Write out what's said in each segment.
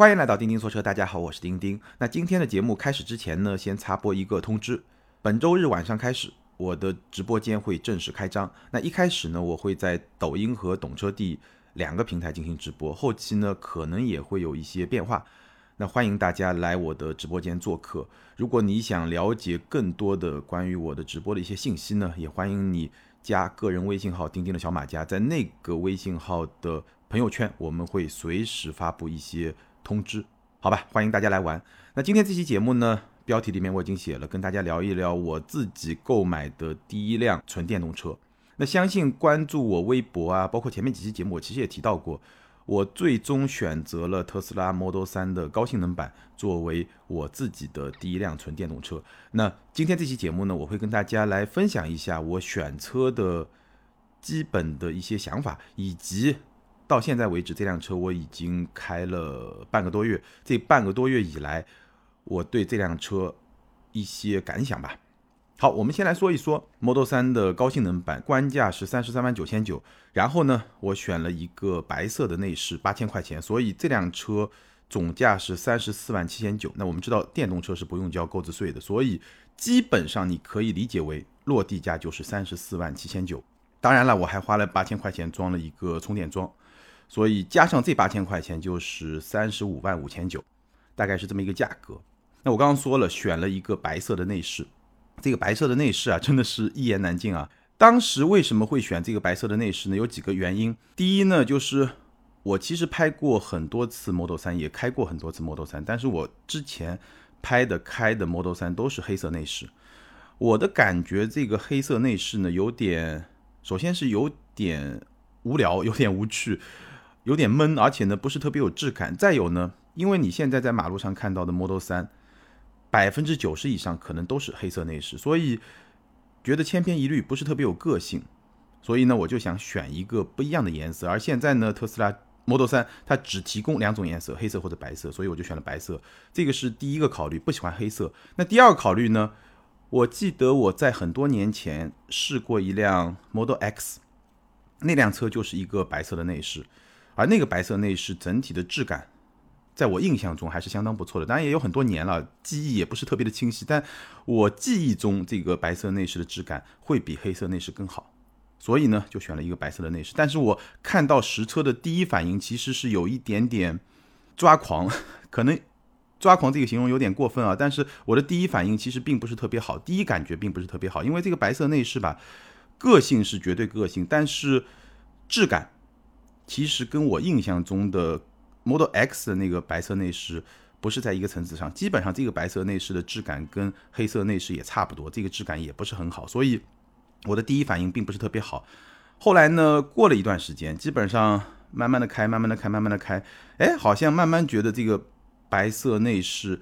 欢迎来到钉钉说车，大家好，我是钉钉。那今天的节目开始之前呢，先插播一个通知：本周日晚上开始，我的直播间会正式开张。那一开始呢，我会在抖音和懂车帝两个平台进行直播，后期呢可能也会有一些变化。那欢迎大家来我的直播间做客。如果你想了解更多的关于我的直播的一些信息呢，也欢迎你加个人微信号钉钉的小马甲，在那个微信号的朋友圈，我们会随时发布一些。通知，好吧，欢迎大家来玩。那今天这期节目呢，标题里面我已经写了，跟大家聊一聊我自己购买的第一辆纯电动车。那相信关注我微博啊，包括前面几期节目，我其实也提到过，我最终选择了特斯拉 Model 3的高性能版作为我自己的第一辆纯电动车。那今天这期节目呢，我会跟大家来分享一下我选车的基本的一些想法，以及。到现在为止，这辆车我已经开了半个多月。这半个多月以来，我对这辆车一些感想吧。好，我们先来说一说 Model 3的高性能版，官价是三十三万九千九。然后呢，我选了一个白色的内饰，八千块钱，所以这辆车总价是三十四万七千九。那我们知道电动车是不用交购置税的，所以基本上你可以理解为落地价就是三十四万七千九。当然了，我还花了八千块钱装了一个充电桩。所以加上这八千块钱就是三十五万五千九，大概是这么一个价格。那我刚刚说了，选了一个白色的内饰，这个白色的内饰啊，真的是一言难尽啊。当时为什么会选这个白色的内饰呢？有几个原因。第一呢，就是我其实拍过很多次 Model 3，也开过很多次 Model 3，但是我之前拍的开的 Model 3都是黑色内饰。我的感觉，这个黑色内饰呢，有点，首先是有点无聊，有点无趣。有点闷，而且呢不是特别有质感。再有呢，因为你现在在马路上看到的 Model 3，百分之九十以上可能都是黑色内饰，所以觉得千篇一律，不是特别有个性。所以呢，我就想选一个不一样的颜色。而现在呢，特斯拉 Model 3它只提供两种颜色，黑色或者白色，所以我就选了白色。这个是第一个考虑，不喜欢黑色。那第二个考虑呢？我记得我在很多年前试过一辆 Model X，那辆车就是一个白色的内饰。而那个白色内饰整体的质感，在我印象中还是相当不错的。当然也有很多年了，记忆也不是特别的清晰。但我记忆中这个白色内饰的质感会比黑色内饰更好，所以呢就选了一个白色的内饰。但是我看到实车的第一反应其实是有一点点抓狂，可能抓狂这个形容有点过分啊。但是我的第一反应其实并不是特别好，第一感觉并不是特别好，因为这个白色内饰吧，个性是绝对个性，但是质感。其实跟我印象中的 Model X 的那个白色内饰不是在一个层次上，基本上这个白色内饰的质感跟黑色内饰也差不多，这个质感也不是很好，所以我的第一反应并不是特别好。后来呢，过了一段时间，基本上慢慢的开，慢慢的开，慢慢的开，哎，好像慢慢觉得这个白色内饰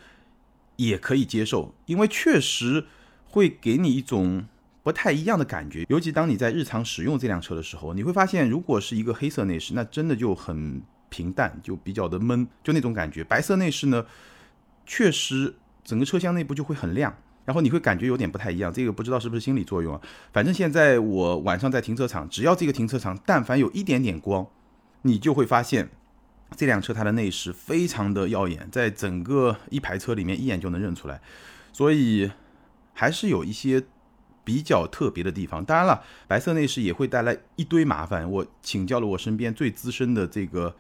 也可以接受，因为确实会给你一种。不太一样的感觉，尤其当你在日常使用这辆车的时候，你会发现，如果是一个黑色内饰，那真的就很平淡，就比较的闷，就那种感觉。白色内饰呢，确实整个车厢内部就会很亮，然后你会感觉有点不太一样。这个不知道是不是心理作用啊？反正现在我晚上在停车场，只要这个停车场但凡有一点点光，你就会发现这辆车它的内饰非常的耀眼，在整个一排车里面一眼就能认出来，所以还是有一些。比较特别的地方，当然了，白色内饰也会带来一堆麻烦。我请教了我身边最资深的这个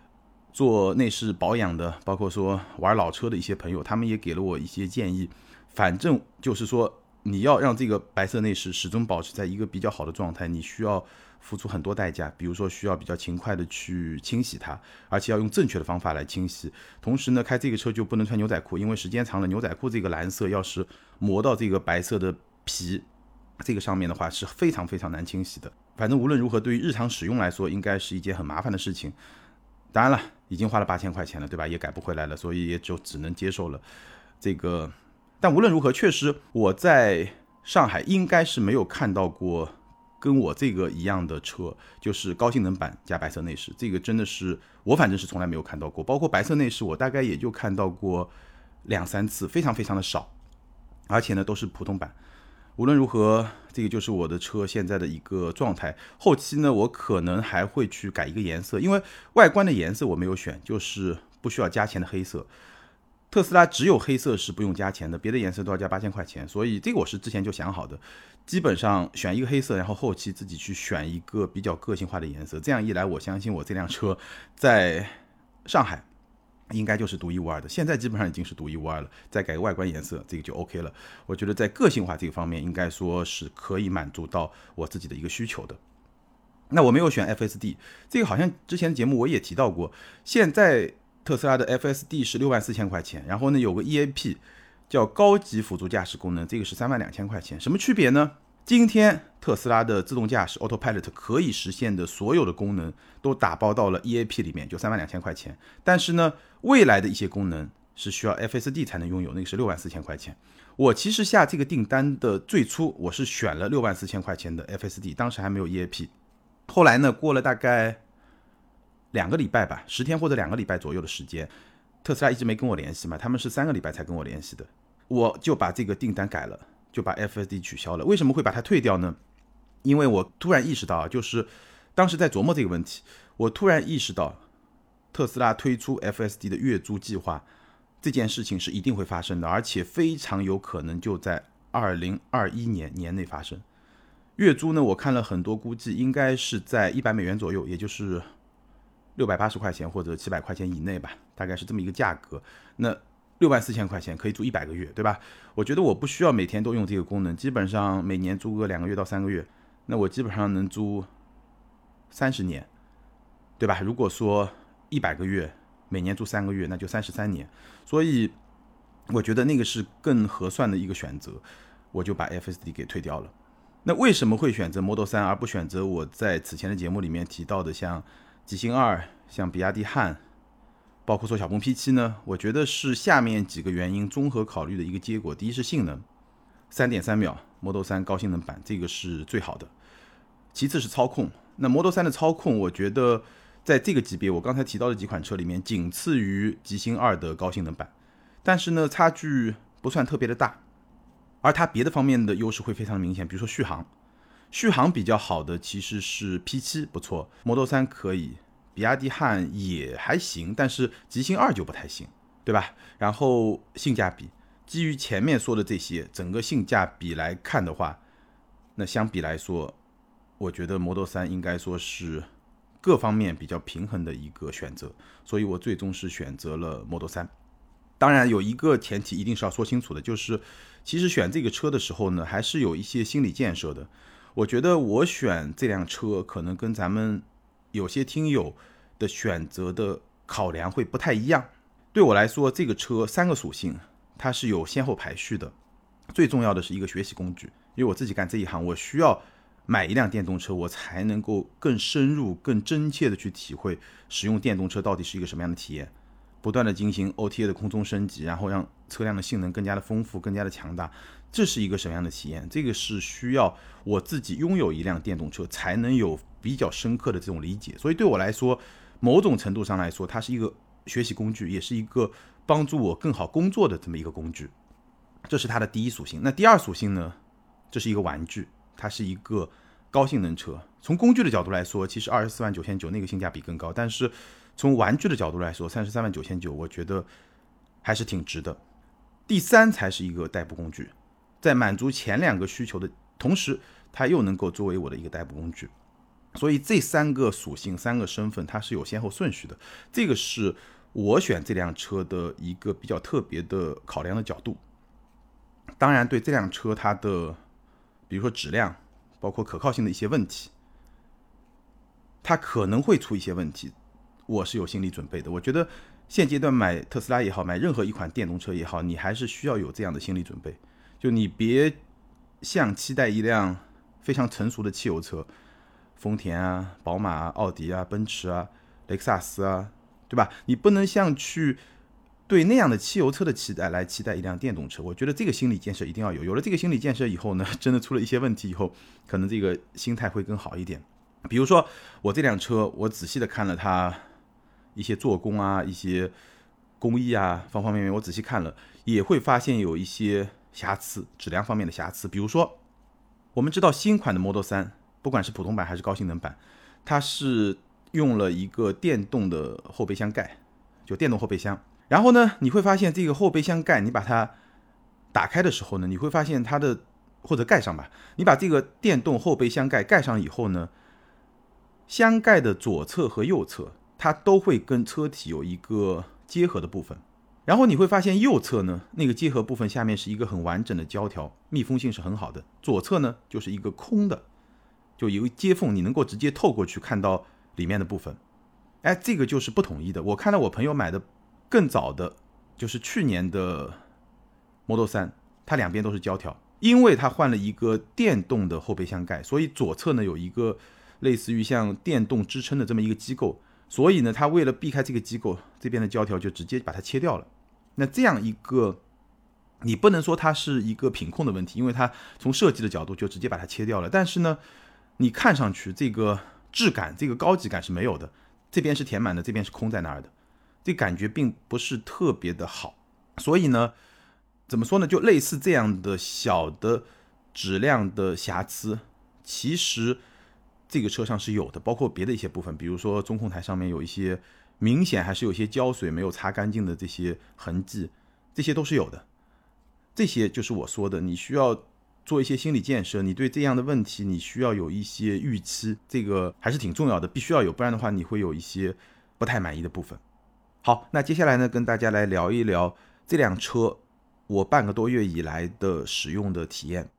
做内饰保养的，包括说玩老车的一些朋友，他们也给了我一些建议。反正就是说，你要让这个白色内饰始终保持在一个比较好的状态，你需要付出很多代价。比如说，需要比较勤快的去清洗它，而且要用正确的方法来清洗。同时呢，开这个车就不能穿牛仔裤，因为时间长了，牛仔裤这个蓝色要是磨到这个白色的皮。这个上面的话是非常非常难清洗的，反正无论如何，对于日常使用来说，应该是一件很麻烦的事情。当然了，已经花了八千块钱了，对吧？也改不回来了，所以也就只能接受了这个。但无论如何，确实我在上海应该是没有看到过跟我这个一样的车，就是高性能版加白色内饰，这个真的是我反正是从来没有看到过。包括白色内饰，我大概也就看到过两三次，非常非常的少，而且呢都是普通版。无论如何，这个就是我的车现在的一个状态。后期呢，我可能还会去改一个颜色，因为外观的颜色我没有选，就是不需要加钱的黑色。特斯拉只有黑色是不用加钱的，别的颜色都要加八千块钱。所以这个我是之前就想好的，基本上选一个黑色，然后后期自己去选一个比较个性化的颜色。这样一来，我相信我这辆车在上海应该就是独一无二的。现在基本上已经是独一无二了，再改个外观颜色，这个就 OK 了。我觉得在个性化这个方面，应该说是可以满足到我自己的一个需求的。那我没有选 FSD，这个好像之前的节目我也提到过，现在。特斯拉的 FSD 是六万四千块钱，然后呢有个 EAP 叫高级辅助驾驶功能，这个是三万两千块钱，什么区别呢？今天特斯拉的自动驾驶 Autopilot 可以实现的所有的功能都打包到了 EAP 里面，就三万两千块钱。但是呢，未来的一些功能是需要 FSD 才能拥有，那个是六万四千块钱。我其实下这个订单的最初我是选了六万四千块钱的 FSD，当时还没有 EAP，后来呢过了大概。两个礼拜吧，十天或者两个礼拜左右的时间，特斯拉一直没跟我联系嘛，他们是三个礼拜才跟我联系的，我就把这个订单改了，就把 FSD 取消了。为什么会把它退掉呢？因为我突然意识到，就是当时在琢磨这个问题，我突然意识到，特斯拉推出 FSD 的月租计划这件事情是一定会发生的，而且非常有可能就在二零二一年年内发生。月租呢，我看了很多估计，应该是在一百美元左右，也就是。六百八十块钱或者七百块钱以内吧，大概是这么一个价格。那六万四千块钱可以租一百个月，对吧？我觉得我不需要每天都用这个功能，基本上每年租个两个月到三个月，那我基本上能租三十年，对吧？如果说一百个月，每年租三个月，那就三十三年。所以我觉得那个是更合算的一个选择，我就把 FSD 给退掉了。那为什么会选择 Model 3而不选择我在此前的节目里面提到的像？极星二像比亚迪汉，包括说小鹏 P7 呢，我觉得是下面几个原因综合考虑的一个结果。第一是性能，三点三秒 Model 3高性能版这个是最好的。其次是操控，那 Model 3的操控，我觉得在这个级别，我刚才提到的几款车里面，仅次于极星二的高性能版，但是呢，差距不算特别的大，而它别的方面的优势会非常明显，比如说续航。续航比较好的其实是 P7 不错，Model 3可以，比亚迪汉也还行，但是极星二就不太行，对吧？然后性价比，基于前面说的这些，整个性价比来看的话，那相比来说，我觉得 Model 3应该说是各方面比较平衡的一个选择，所以我最终是选择了 Model 3。当然有一个前提一定是要说清楚的，就是其实选这个车的时候呢，还是有一些心理建设的。我觉得我选这辆车可能跟咱们有些听友的选择的考量会不太一样。对我来说，这个车三个属性它是有先后排序的。最重要的是一个学习工具，因为我自己干这一行，我需要买一辆电动车，我才能够更深入、更真切的去体会使用电动车到底是一个什么样的体验。不断的进行 OTA 的空中升级，然后让车辆的性能更加的丰富、更加的强大，这是一个什么样的体验？这个是需要我自己拥有一辆电动车才能有比较深刻的这种理解。所以对我来说，某种程度上来说，它是一个学习工具，也是一个帮助我更好工作的这么一个工具。这是它的第一属性。那第二属性呢？这是一个玩具，它是一个高性能车。从工具的角度来说，其实二十四万九千九那个性价比更高，但是。从玩具的角度来说，三十三万九千九，我觉得还是挺值的。第三才是一个代步工具，在满足前两个需求的同时，它又能够作为我的一个代步工具。所以这三个属性、三个身份，它是有先后顺序的。这个是我选这辆车的一个比较特别的考量的角度。当然，对这辆车它的，比如说质量，包括可靠性的一些问题，它可能会出一些问题。我是有心理准备的。我觉得现阶段买特斯拉也好，买任何一款电动车也好，你还是需要有这样的心理准备。就你别像期待一辆非常成熟的汽油车，丰田啊、宝马啊、奥迪啊、奔驰啊、雷克萨斯啊，对吧？你不能像去对那样的汽油车的期待来期待一辆电动车。我觉得这个心理建设一定要有。有了这个心理建设以后呢，真的出了一些问题以后，可能这个心态会更好一点。比如说我这辆车，我仔细的看了它。一些做工啊，一些工艺啊，方方面面，我仔细看了，也会发现有一些瑕疵，质量方面的瑕疵。比如说，我们知道新款的 Model 3，不管是普通版还是高性能版，它是用了一个电动的后备箱盖，就电动后备箱。然后呢，你会发现这个后备箱盖，你把它打开的时候呢，你会发现它的或者盖上吧，你把这个电动后备箱盖盖上以后呢，箱盖的左侧和右侧它都会跟车体有一个结合的部分。然后你会发现右侧呢，那个结合部分下面是一个很完整的胶条，密封性是很好的。左侧呢就是一个空的，就有接缝，你能够直接透过去看到里面的部分。哎，这个就是不统一的。我看到我朋友买的更早的，就是去年的 Model 3，它两边都是胶条，因为它换了一个电动的后备箱盖，所以左侧呢有一个类似于像电动支撑的这么一个机构，所以呢，它为了避开这个机构，这边的胶条就直接把它切掉了。那这样一个，你不能说它是一个品控的问题，因为它从设计的角度就直接把它切掉了。但是呢，你看上去这个质感、这个高级感是没有的。这边是填满的，这边是空在那儿的，这感觉并不是特别的好。所以呢，怎么说呢？就类似这样的小的质量的瑕疵，其实这个车上是有的，包括别的一些部分，比如说中控台上面有一些。明显还是有些胶水没有擦干净的这些痕迹，这些都是有的。这些就是我说的，你需要做一些心理建设，你对这样的问题你需要有一些预期，这个还是挺重要的，必须要有，不然的话你会有一些不太满意的部分。好，那接下来呢，跟大家来聊一聊这辆车我半个多月以来的使用的体验。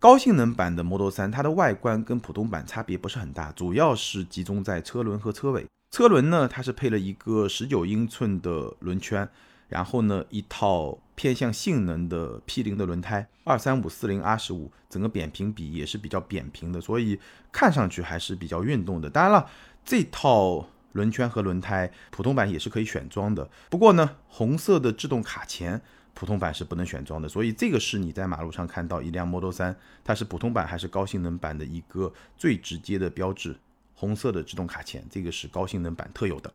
高性能版的 Model 3，它的外观跟普通版差别不是很大，主要是集中在车轮和车尾。车轮呢，它是配了一个十九英寸的轮圈，然后呢，一套偏向性能的 P 零的轮胎，二三五四零 R 十五，整个扁平比也是比较扁平的，所以看上去还是比较运动的。当然了，这套轮圈和轮胎普通版也是可以选装的，不过呢，红色的制动卡钳普通版是不能选装的，所以这个是你在马路上看到一辆 Model 3，它是普通版还是高性能版的一个最直接的标志。红色的制动卡钳，这个是高性能版特有的。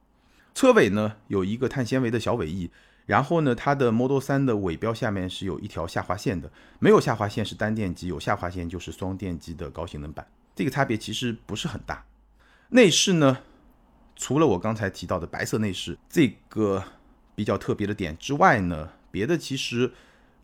车尾呢有一个碳纤维的小尾翼，然后呢它的 Model 3的尾标下面是有一条下划线的，没有下划线是单电机，有下划线就是双电机的高性能版。这个差别其实不是很大。内饰呢，除了我刚才提到的白色内饰这个比较特别的点之外呢，别的其实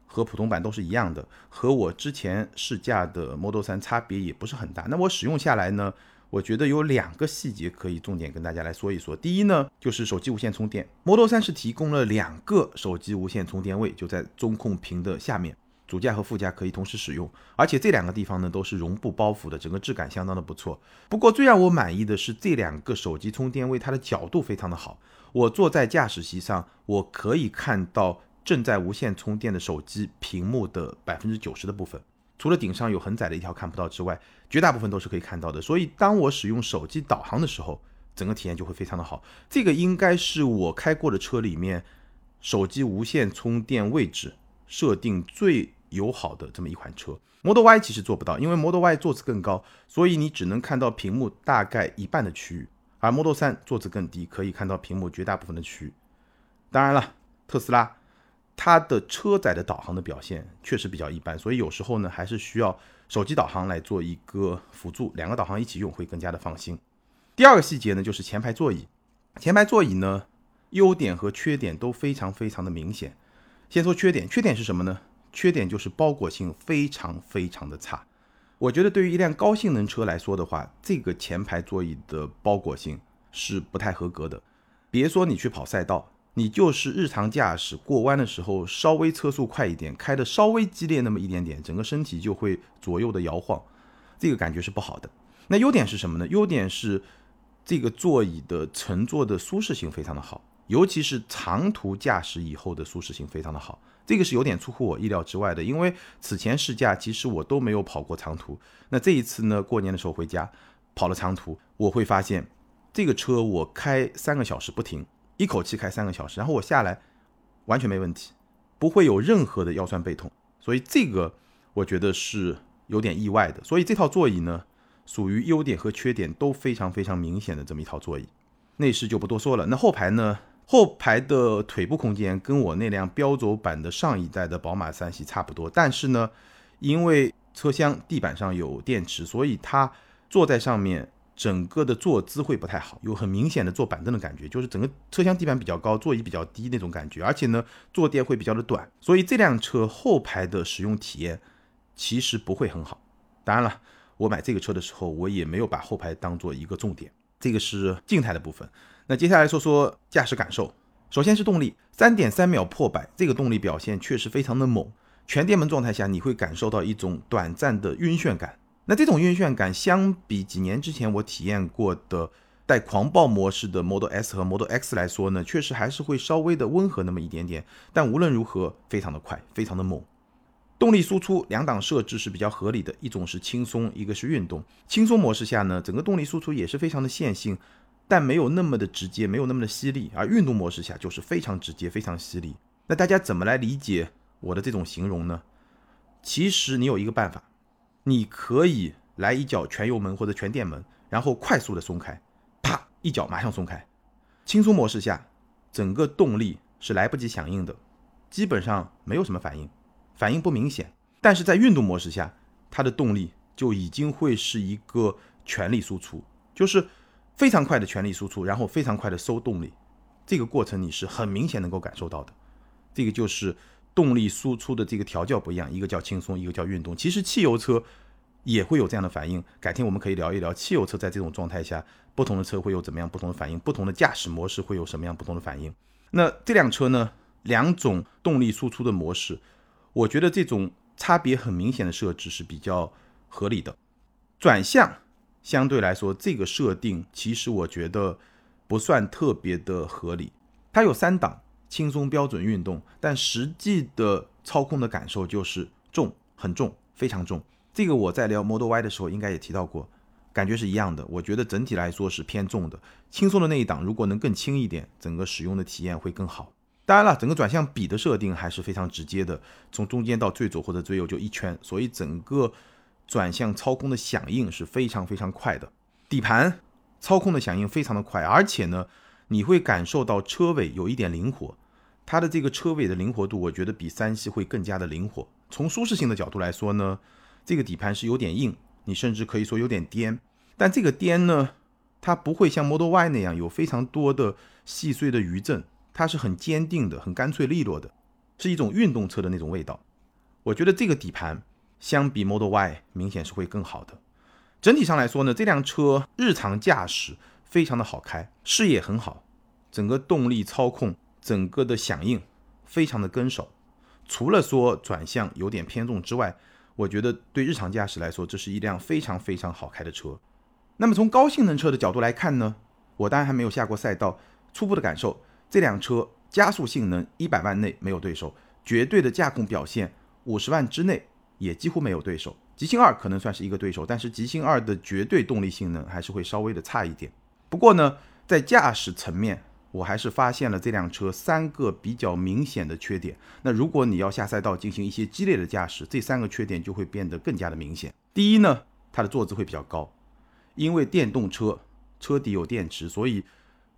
和普通版都是一样的，和我之前试驾的 Model 3差别也不是很大。那我使用下来呢？我觉得有两个细节可以重点跟大家来说一说。第一呢，就是手机无线充电，Model 3是提供了两个手机无线充电位，就在中控屏的下面，主驾和副驾可以同时使用。而且这两个地方呢都是绒布包覆的，整个质感相当的不错。不过最让我满意的是这两个手机充电位，它的角度非常的好。我坐在驾驶席上，我可以看到正在无线充电的手机屏幕的百分之九十的部分。除了顶上有很窄的一条看不到之外，绝大部分都是可以看到的。所以当我使用手机导航的时候，整个体验就会非常的好。这个应该是我开过的车里面手机无线充电位置设定最友好的这么一款车。Model Y 其实做不到，因为 Model Y 座次更高，所以你只能看到屏幕大概一半的区域，而 Model 3座次更低，可以看到屏幕绝大部分的区域。当然了，特斯拉。它的车载的导航的表现确实比较一般，所以有时候呢还是需要手机导航来做一个辅助，两个导航一起用会更加的放心。第二个细节呢就是前排座椅，前排座椅呢优点和缺点都非常非常的明显。先说缺点，缺点是什么呢？缺点就是包裹性非常非常的差。我觉得对于一辆高性能车来说的话，这个前排座椅的包裹性是不太合格的。别说你去跑赛道。你就是日常驾驶过弯的时候，稍微车速快一点，开的稍微激烈那么一点点，整个身体就会左右的摇晃，这个感觉是不好的。那优点是什么呢？优点是这个座椅的乘坐的舒适性非常的好，尤其是长途驾驶以后的舒适性非常的好。这个是有点出乎我意料之外的，因为此前试驾其实我都没有跑过长途。那这一次呢，过年的时候回家跑了长途，我会发现这个车我开三个小时不停。一口气开三个小时，然后我下来完全没问题，不会有任何的腰酸背痛，所以这个我觉得是有点意外的。所以这套座椅呢，属于优点和缺点都非常非常明显的这么一套座椅。内饰就不多说了。那后排呢？后排的腿部空间跟我那辆标轴版的上一代的宝马三系差不多，但是呢，因为车厢地板上有电池，所以它坐在上面。整个的坐姿会不太好，有很明显的坐板凳的感觉，就是整个车厢地板比较高，座椅比较低那种感觉，而且呢，坐垫会比较的短，所以这辆车后排的使用体验其实不会很好。当然了，我买这个车的时候，我也没有把后排当做一个重点，这个是静态的部分。那接下来说说驾驶感受，首先是动力，三点三秒破百，这个动力表现确实非常的猛。全电门状态下，你会感受到一种短暂的晕眩感。那这种晕眩感，相比几年之前我体验过的带狂暴模式的 Model S 和 Model X 来说呢，确实还是会稍微的温和那么一点点。但无论如何，非常的快，非常的猛。动力输出两档设置是比较合理的，一种是轻松，一个是运动。轻松模式下呢，整个动力输出也是非常的线性，但没有那么的直接，没有那么的犀利。而运动模式下就是非常直接，非常犀利。那大家怎么来理解我的这种形容呢？其实你有一个办法。你可以来一脚全油门或者全电门，然后快速的松开，啪一脚马上松开。轻松模式下，整个动力是来不及响应的，基本上没有什么反应，反应不明显。但是在运动模式下，它的动力就已经会是一个全力输出，就是非常快的全力输出，然后非常快的收动力。这个过程你是很明显能够感受到的，这个就是。动力输出的这个调教不一样，一个叫轻松，一个叫运动。其实汽油车也会有这样的反应。改天我们可以聊一聊汽油车在这种状态下，不同的车会有怎么样不同的反应，不同的驾驶模式会有什么样不同的反应。那这辆车呢，两种动力输出的模式，我觉得这种差别很明显的设置是比较合理的。转向相对来说，这个设定其实我觉得不算特别的合理。它有三档。轻松标准运动，但实际的操控的感受就是重，很重，非常重。这个我在聊 Model Y 的时候应该也提到过，感觉是一样的。我觉得整体来说是偏重的，轻松的那一档如果能更轻一点，整个使用的体验会更好。当然了，整个转向比的设定还是非常直接的，从中间到最左或者最右就一圈，所以整个转向操控的响应是非常非常快的。底盘操控的响应非常的快，而且呢，你会感受到车尾有一点灵活。它的这个车尾的灵活度，我觉得比三系会更加的灵活。从舒适性的角度来说呢，这个底盘是有点硬，你甚至可以说有点颠。但这个颠呢，它不会像 Model Y 那样有非常多的细碎的余震，它是很坚定的、很干脆利落的，是一种运动车的那种味道。我觉得这个底盘相比 Model Y 明显是会更好的。整体上来说呢，这辆车日常驾驶非常的好开，视野很好，整个动力操控。整个的响应非常的跟手，除了说转向有点偏重之外，我觉得对日常驾驶来说，这是一辆非常非常好开的车。那么从高性能车的角度来看呢，我当然还没有下过赛道，初步的感受，这辆车加速性能一百万内没有对手，绝对的驾控表现五十万之内也几乎没有对手。极星二可能算是一个对手，但是极星二的绝对动力性能还是会稍微的差一点。不过呢，在驾驶层面，我还是发现了这辆车三个比较明显的缺点。那如果你要下赛道进行一些激烈的驾驶，这三个缺点就会变得更加的明显。第一呢，它的坐姿会比较高，因为电动车车底有电池，所以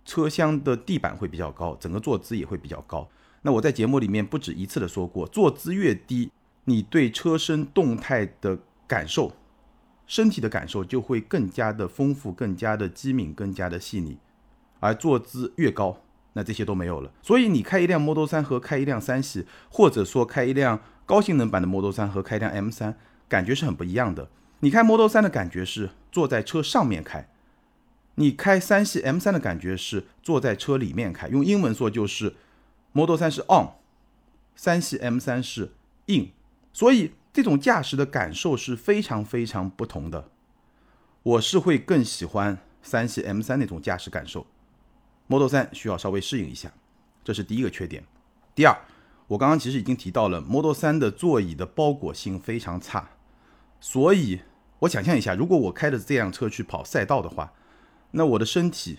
车厢的地板会比较高，整个坐姿也会比较高。那我在节目里面不止一次的说过，坐姿越低，你对车身动态的感受，身体的感受就会更加的丰富，更加的机敏，更加的细腻。而坐姿越高，那这些都没有了。所以你开一辆 Model 3和开一辆三系，或者说开一辆高性能版的 Model 3和开一辆 M3，感觉是很不一样的。你开 Model 3的感觉是坐在车上面开，你开三系 M3 的感觉是坐在车里面开。用英文说就是 Model 3是 on，三系 M3 是 in。所以这种驾驶的感受是非常非常不同的。我是会更喜欢三系 M3 那种驾驶感受。Model 3需要稍微适应一下，这是第一个缺点。第二，我刚刚其实已经提到了 Model 3的座椅的包裹性非常差，所以我想象一下，如果我开着这辆车去跑赛道的话，那我的身体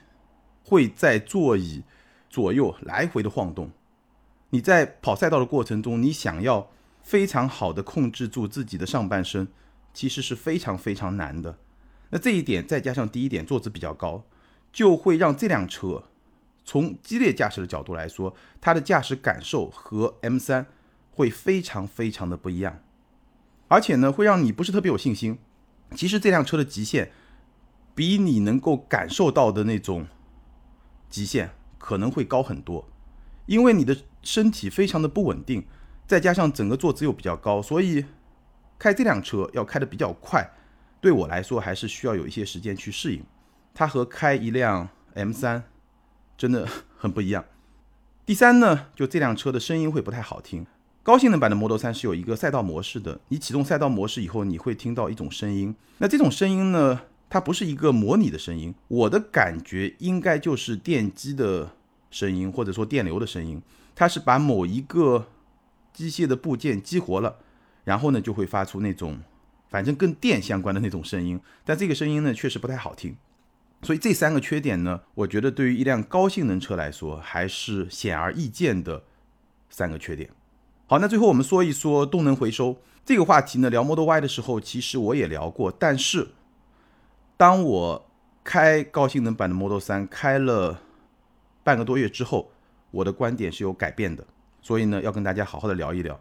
会在座椅左右来回的晃动。你在跑赛道的过程中，你想要非常好的控制住自己的上半身，其实是非常非常难的。那这一点再加上第一点坐姿比较高，就会让这辆车。从激烈驾驶的角度来说，它的驾驶感受和 M3 会非常非常的不一样，而且呢，会让你不是特别有信心。其实这辆车的极限比你能够感受到的那种极限可能会高很多，因为你的身体非常的不稳定，再加上整个坐姿又比较高，所以开这辆车要开的比较快，对我来说还是需要有一些时间去适应。它和开一辆 M 三真的很不一样。第三呢，就这辆车的声音会不太好听。高性能版的 Model 3是有一个赛道模式的，你启动赛道模式以后，你会听到一种声音。那这种声音呢，它不是一个模拟的声音，我的感觉应该就是电机的声音，或者说电流的声音。它是把某一个机械的部件激活了，然后呢就会发出那种反正跟电相关的那种声音。但这个声音呢确实不太好听。所以这三个缺点呢，我觉得对于一辆高性能车来说，还是显而易见的三个缺点。好，那最后我们说一说动能回收这个话题呢。聊 Model Y 的时候，其实我也聊过，但是当我开高性能版的 Model 3开了半个多月之后，我的观点是有改变的。所以呢，要跟大家好好的聊一聊。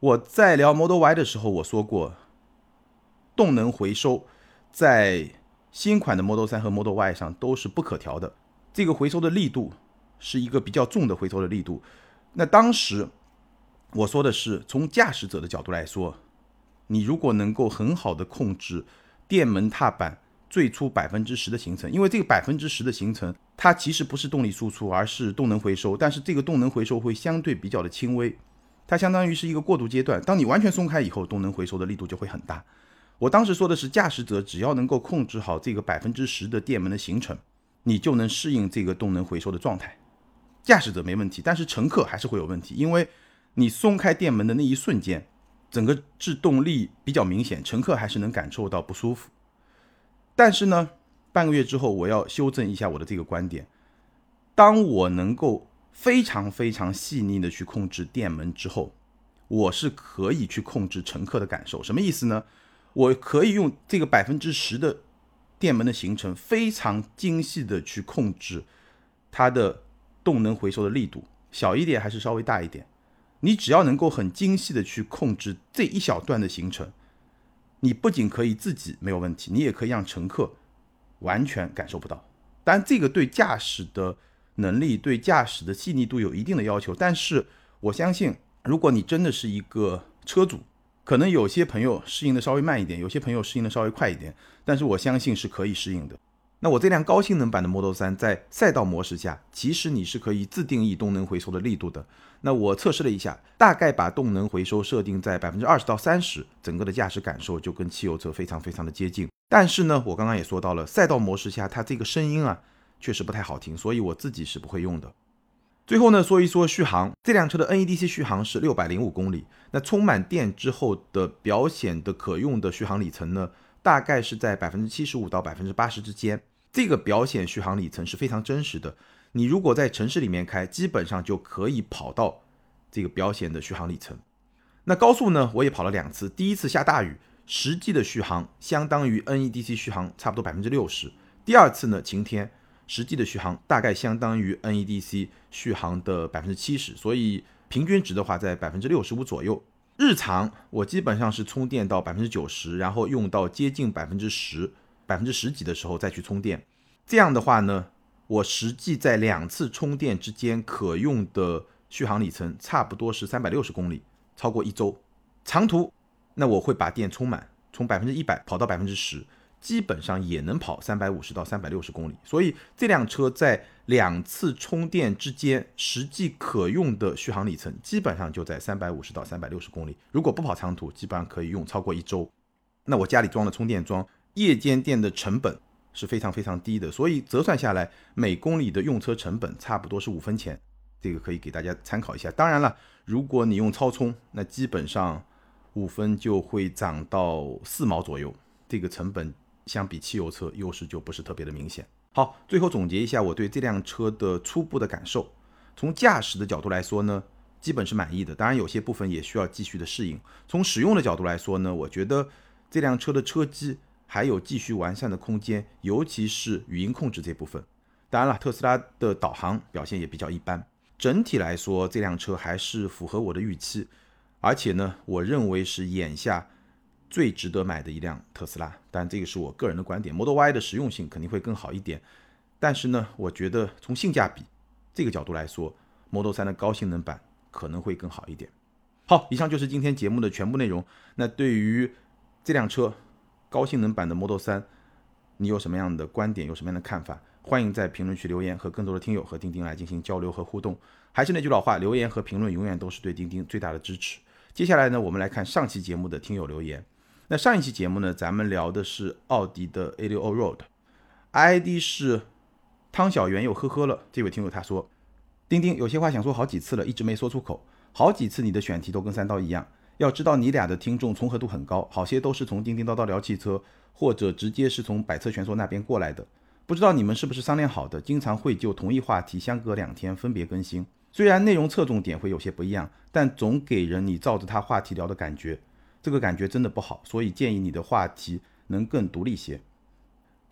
我在聊 Model Y 的时候，我说过，动能回收在新款的 Model 3和 Model Y 上都是不可调的。这个回收的力度是一个比较重的回收的力度。那当时。我说的是从驾驶者的角度来说，你如果能够很好的控制电门踏板最初百分之十的行程，因为这个百分之十的行程，它其实不是动力输出，而是动能回收。但是这个动能回收会相对比较的轻微，它相当于是一个过渡阶段。当你完全松开以后，动能回收的力度就会很大。我当时说的是，驾驶者只要能够控制好这个百分之十的电门的行程，你就能适应这个动能回收的状态。驾驶者没问题，但是乘客还是会有问题，因为。你松开电门的那一瞬间，整个制动力比较明显，乘客还是能感受到不舒服。但是呢，半个月之后，我要修正一下我的这个观点。当我能够非常非常细腻的去控制电门之后，我是可以去控制乘客的感受。什么意思呢？我可以用这个百分之十的电门的行程，非常精细的去控制它的动能回收的力度，小一点还是稍微大一点。你只要能够很精细的去控制这一小段的行程，你不仅可以自己没有问题，你也可以让乘客完全感受不到。当然，这个对驾驶的能力、对驾驶的细腻度有一定的要求。但是，我相信，如果你真的是一个车主，可能有些朋友适应的稍微慢一点，有些朋友适应的稍微快一点，但是我相信是可以适应的。那我这辆高性能版的 Model 3在赛道模式下，其实你是可以自定义动能回收的力度的。那我测试了一下，大概把动能回收设定在百分之二十到三十，整个的驾驶感受就跟汽油车非常非常的接近。但是呢，我刚刚也说到了，赛道模式下它这个声音啊，确实不太好听，所以我自己是不会用的。最后呢，说一说续航，这辆车的 NEDC 续航是六百零五公里，那充满电之后的表显的可用的续航里程呢？大概是在百分之七十五到百分之八十之间，这个表显续航里程是非常真实的。你如果在城市里面开，基本上就可以跑到这个表显的续航里程。那高速呢，我也跑了两次，第一次下大雨，实际的续航相当于 NEDC 续航差不多百分之六十；第二次呢，晴天，实际的续航大概相当于 NEDC 续航的百分之七十，所以平均值的话在百分之六十五左右。日常我基本上是充电到百分之九十，然后用到接近百分之十、百分之十几的时候再去充电。这样的话呢，我实际在两次充电之间可用的续航里程差不多是三百六十公里，超过一周。长途那我会把电充满，从百分之一百跑到百分之十。基本上也能跑三百五十到三百六十公里，所以这辆车在两次充电之间，实际可用的续航里程基本上就在三百五十到三百六十公里。如果不跑长途，基本上可以用超过一周。那我家里装了充电桩，夜间电的成本是非常非常低的，所以折算下来每公里的用车成本差不多是五分钱，这个可以给大家参考一下。当然了，如果你用超充，那基本上五分就会涨到四毛左右，这个成本。相比汽油车，优势就不是特别的明显。好，最后总结一下我对这辆车的初步的感受。从驾驶的角度来说呢，基本是满意的。当然，有些部分也需要继续的适应。从使用的角度来说呢，我觉得这辆车的车机还有继续完善的空间，尤其是语音控制这部分。当然了，特斯拉的导航表现也比较一般。整体来说，这辆车还是符合我的预期。而且呢，我认为是眼下最值得买的一辆特斯拉。但这个是我个人的观点，Model Y 的实用性肯定会更好一点。但是呢，我觉得从性价比这个角度来说，Model 3的高性能版可能会更好一点。好，以上就是今天节目的全部内容。那对于这辆车高性能版的 Model 3，你有什么样的观点？有什么样的看法？欢迎在评论区留言，和更多的听友和钉钉来进行交流和互动。还是那句老话，留言和评论永远都是对钉钉最大的支持。接下来呢，我们来看上期节目的听友留言。那上一期节目呢，咱们聊的是奥迪的 A6 Road，ID 是。汤小圆又呵呵了。这位听友他说：“丁丁有些话想说好几次了，一直没说出口。好几次你的选题都跟三刀一样。要知道你俩的听众重合度很高，好些都是从叮叮叨叨聊汽车，或者直接是从百车全说那边过来的。不知道你们是不是商量好的，经常会就同一话题相隔两天分别更新。虽然内容侧重点会有些不一样，但总给人你照着他话题聊的感觉。这个感觉真的不好，所以建议你的话题能更独立些。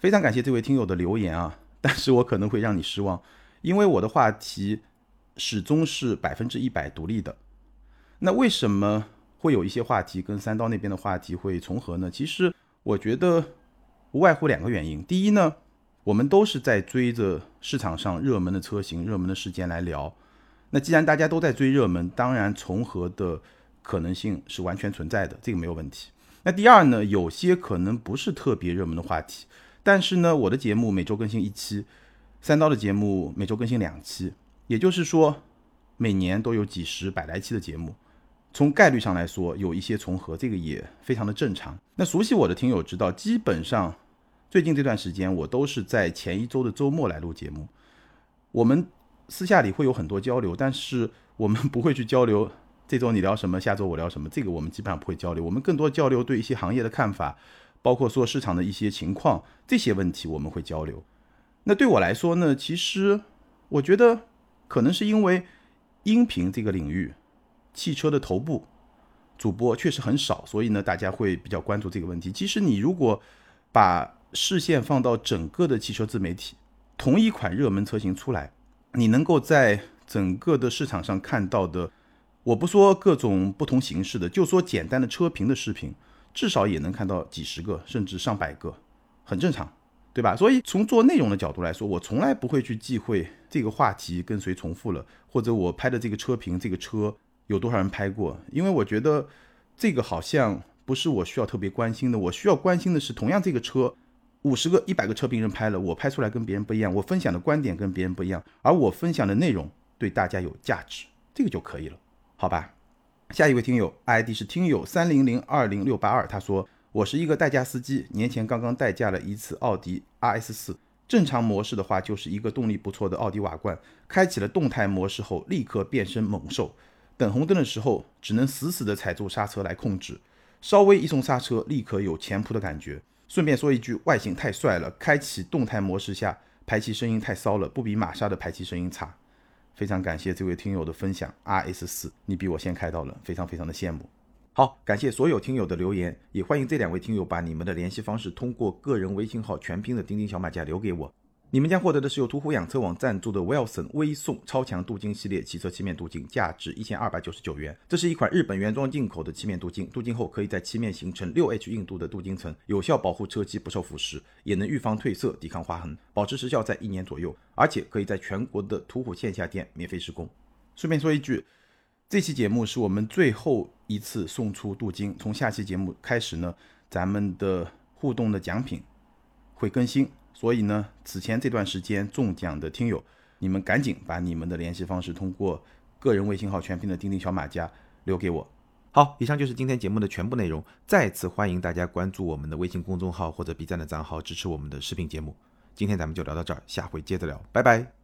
非常感谢这位听友的留言啊。”但是我可能会让你失望，因为我的话题始终是百分之一百独立的。那为什么会有一些话题跟三刀那边的话题会重合呢？其实我觉得无外乎两个原因。第一呢，我们都是在追着市场上热门的车型、热门的事件来聊。那既然大家都在追热门，当然重合的可能性是完全存在的，这个没有问题。那第二呢，有些可能不是特别热门的话题。但是呢，我的节目每周更新一期，三刀的节目每周更新两期，也就是说，每年都有几十百来期的节目，从概率上来说有一些重合，这个也非常的正常。那熟悉我的听友知道，基本上最近这段时间我都是在前一周的周末来录节目。我们私下里会有很多交流，但是我们不会去交流这周你聊什么，下周我聊什么，这个我们基本上不会交流。我们更多交流对一些行业的看法。包括说市场的一些情况，这些问题我们会交流。那对我来说呢，其实我觉得可能是因为音频这个领域，汽车的头部主播确实很少，所以呢，大家会比较关注这个问题。其实你如果把视线放到整个的汽车自媒体，同一款热门车型出来，你能够在整个的市场上看到的，我不说各种不同形式的，就说简单的车评的视频。至少也能看到几十个，甚至上百个，很正常，对吧？所以从做内容的角度来说，我从来不会去忌讳这个话题跟谁重复了，或者我拍的这个车评，这个车有多少人拍过，因为我觉得这个好像不是我需要特别关心的。我需要关心的是，同样这个车，五十个、一百个车评人拍了，我拍出来跟别人不一样，我分享的观点跟别人不一样，而我分享的内容对大家有价值，这个就可以了，好吧？下一位听友 ID 是听友三零零二零六八二，他说：“我是一个代驾司机，年前刚刚代驾了一次奥迪 RS 四。正常模式的话，就是一个动力不错的奥迪瓦罐。开启了动态模式后，立刻变身猛兽。等红灯的时候，只能死死的踩住刹车来控制，稍微一松刹车，立刻有前扑的感觉。顺便说一句，外形太帅了。开启动态模式下，排气声音太骚了，不比玛莎的排气声音差。”非常感谢这位听友的分享，R S 四，你比我先开到了，非常非常的羡慕。好，感谢所有听友的留言，也欢迎这两位听友把你们的联系方式通过个人微信号全拼的钉钉小马甲留给我。你们将获得的是由途虎养车网赞助的 Wilson 微送超强镀金系列汽车漆面镀金，价值一千二百九十九元。这是一款日本原装进口的漆面镀金，镀金后可以在漆面形成六 H 硬度的镀金层，有效保护车漆不受腐蚀，也能预防褪色、抵抗划痕，保持时效在一年左右。而且可以在全国的途虎线下店免费施工。顺便说一句，这期节目是我们最后一次送出镀金，从下期节目开始呢，咱们的互动的奖品会更新。所以呢，此前这段时间中奖的听友，你们赶紧把你们的联系方式通过个人微信号全拼的钉钉小马甲留给我。好，以上就是今天节目的全部内容。再次欢迎大家关注我们的微信公众号或者 B 站的账号，支持我们的视频节目。今天咱们就聊到这儿，下回接着聊，拜拜。